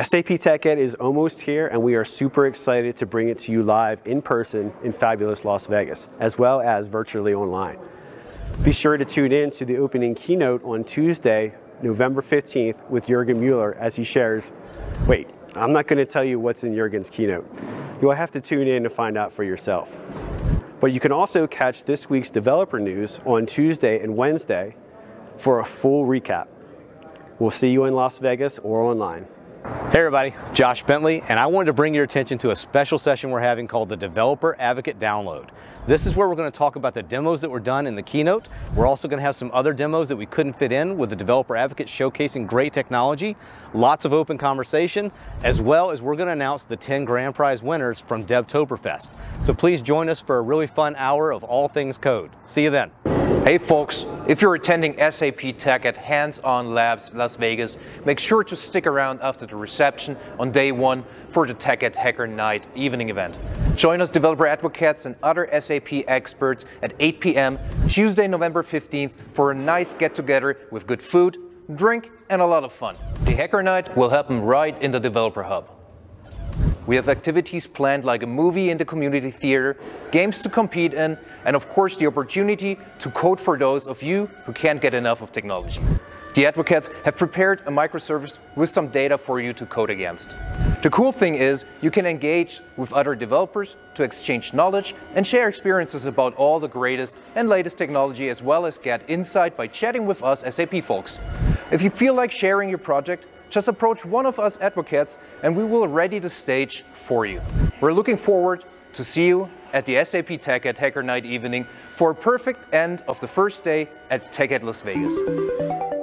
SAP TechEd is almost here, and we are super excited to bring it to you live in person in fabulous Las Vegas, as well as virtually online. Be sure to tune in to the opening keynote on Tuesday, November 15th, with Jurgen Mueller as he shares. Wait, I'm not going to tell you what's in Jurgen's keynote. You'll have to tune in to find out for yourself. But you can also catch this week's developer news on Tuesday and Wednesday for a full recap. We'll see you in Las Vegas or online. Hey everybody, Josh Bentley, and I wanted to bring your attention to a special session we're having called the Developer Advocate Download. This is where we're going to talk about the demos that were done in the keynote. We're also going to have some other demos that we couldn't fit in with the Developer Advocate showcasing great technology, lots of open conversation, as well as we're going to announce the 10 grand prize winners from DevToberfest. So please join us for a really fun hour of all things code. See you then. Hey folks, if you're attending SAP TechEd Hands-On Labs Las Vegas, make sure to stick around after the reception on day one for the TechEd Hacker Night evening event. Join us developer advocates and other SAP experts at 8 p.m. Tuesday, November 15th for a nice get-together with good food, drink, and a lot of fun. The Hacker Night will happen right in the Developer Hub. We have activities planned like a movie in the community theater, games to compete in, and of course the opportunity to code for those of you who can't get enough of technology. The advocates have prepared a microservice with some data for you to code against. The cool thing is you can engage with other developers to exchange knowledge and share experiences about all the greatest and latest technology as well as get insight by chatting with us SAP folks. If you feel like sharing your project, just approach one of us advocates and we will ready the stage for you. We're looking forward to see you at the SAP TechEd Hacker Night evening for a perfect end of the first day at TechEd Las Vegas.